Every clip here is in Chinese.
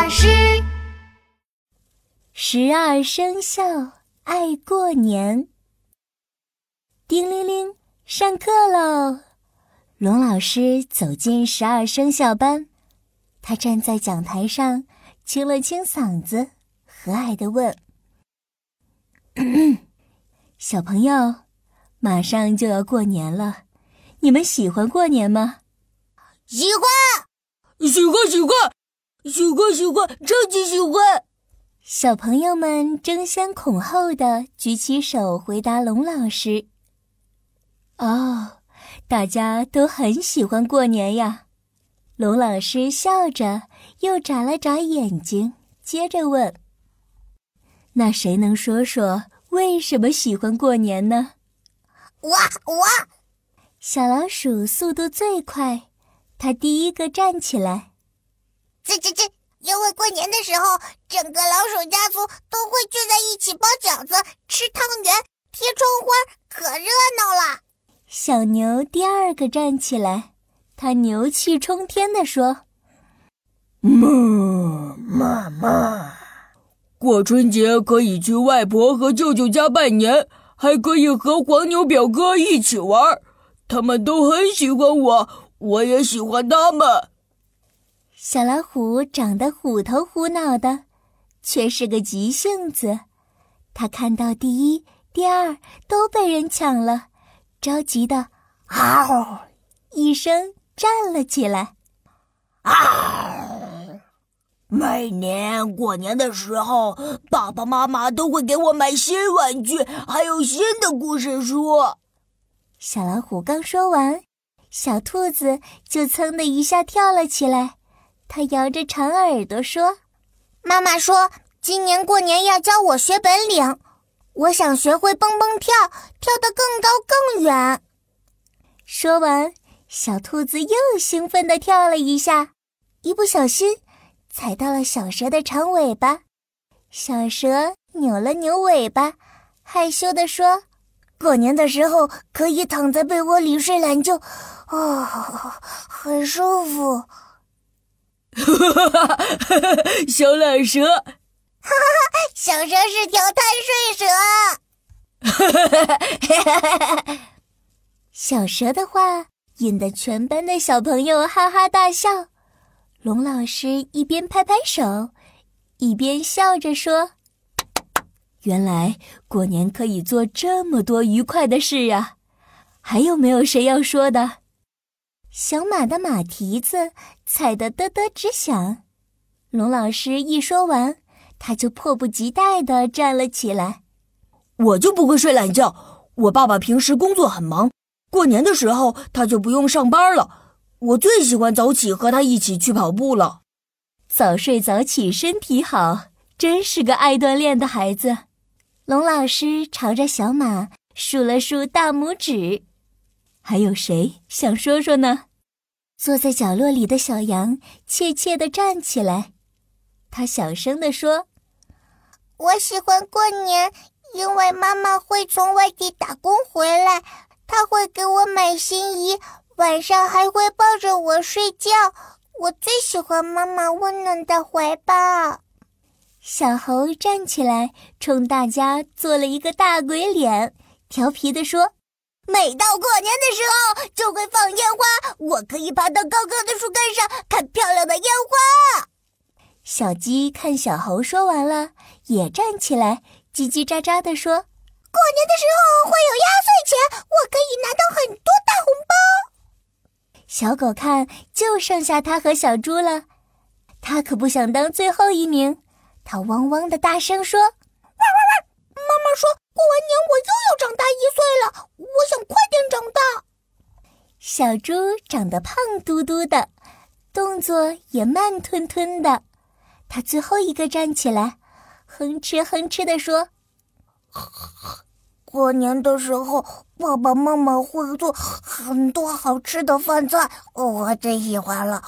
老师。十二生肖爱过年。叮铃铃，上课喽！龙老师走进十二生肖班，他站在讲台上，清了清嗓子，和蔼地问：“ 小朋友，马上就要过年了，你们喜欢过年吗？”“喜欢，喜欢，喜欢，喜欢，喜欢，超级喜欢！”小朋友们争先恐后的举起手回答龙老师。哦。大家都很喜欢过年呀，龙老师笑着，又眨了眨眼睛，接着问：“那谁能说说为什么喜欢过年呢？”我我，小老鼠速度最快，它第一个站起来。这这这，因为过年的时候，整个老鼠家族都会聚在一起包饺子、吃汤圆、贴窗花，可热闹了。小牛第二个站起来，他牛气冲天地说：“妈妈妈，过春节可以去外婆和舅舅家拜年，还可以和黄牛表哥一起玩，他们都很喜欢我，我也喜欢他们。”小老虎长得虎头虎脑的，却是个急性子。他看到第一、第二都被人抢了。着急的“嗷”一声站了起来，“嗷”！每年过年的时候，爸爸妈妈都会给我买新玩具，还有新的故事书。小老虎刚说完，小兔子就噌的一下跳了起来，它摇着长耳朵说：“妈妈说今年过年要教我学本领。”我想学会蹦蹦跳，跳得更高更远。说完，小兔子又兴奋地跳了一下，一不小心踩到了小蛇的长尾巴。小蛇扭了扭尾巴，害羞地说：“过年的时候可以躺在被窝里睡懒觉，哦，很舒服。”哈哈哈哈哈！小懒蛇。哈哈，小蛇是条贪睡蛇。小蛇的话引得全班的小朋友哈哈大笑。龙老师一边拍拍手，一边笑着说：“原来过年可以做这么多愉快的事啊！”还有没有谁要说的？小马的马蹄子踩得嘚嘚直响。龙老师一说完。他就迫不及待地站了起来。我就不会睡懒觉。我爸爸平时工作很忙，过年的时候他就不用上班了。我最喜欢早起和他一起去跑步了。早睡早起身体好，真是个爱锻炼的孩子。龙老师朝着小马竖了竖大拇指。还有谁想说说呢？坐在角落里的小羊怯怯地站起来。他小声地说：“我喜欢过年，因为妈妈会从外地打工回来，她会给我买新衣，晚上还会抱着我睡觉。我最喜欢妈妈温暖的怀抱。”小猴站起来，冲大家做了一个大鬼脸，调皮地说：“每到过年的时候，就会放烟花，我可以爬到高高的树干上看漂亮的烟花。”小鸡看小猴说完了，也站起来，叽叽喳喳地说：“过年的时候会有压岁钱，我可以拿到很多大红包。”小狗看就剩下它和小猪了，它可不想当最后一名，它汪汪的大声说：“汪汪汪！妈妈说过完年我又要长大一岁了，我想快点长大。”小猪长得胖嘟嘟的，动作也慢吞吞的。他最后一个站起来，哼哧哼哧地说：“过年的时候，爸爸妈妈会做很多好吃的饭菜，我最喜欢了。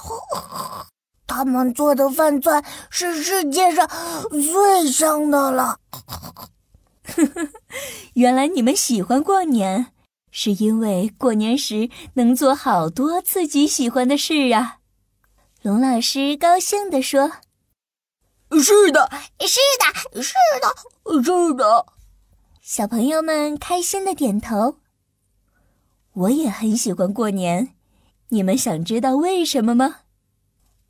他们做的饭菜是世界上最香的了。” 原来你们喜欢过年，是因为过年时能做好多自己喜欢的事啊！龙老师高兴地说。是的，是的，是的，是的。小朋友们开心的点头。我也很喜欢过年，你们想知道为什么吗？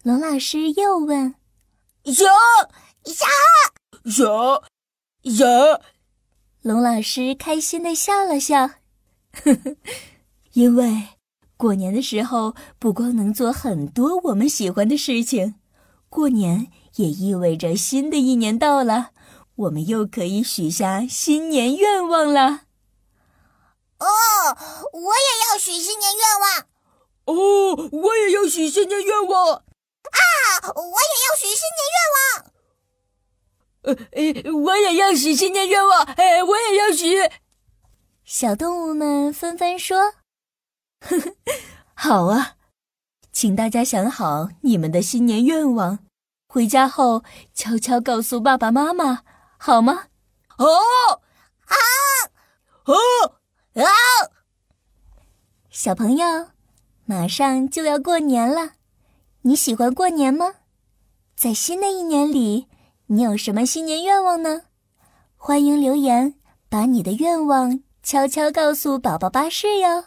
龙老师又问。想想想想，龙老师开心的笑了笑，呵呵，因为过年的时候不光能做很多我们喜欢的事情，过年也意味着新的一年到了，我们又可以许下新年愿望了。哦，我也要许新年愿望。哦，我也要许新年愿望。啊！我也要许新年愿望。呃呃，我也要许新年愿望。哎，我也要许。小动物们纷纷说：“呵呵，好啊，请大家想好你们的新年愿望，回家后悄悄告诉爸爸妈妈，好吗？”好，好，好，好。小朋友，马上就要过年了。你喜欢过年吗？在新的一年里，你有什么新年愿望呢？欢迎留言，把你的愿望悄悄告诉宝宝巴士哟。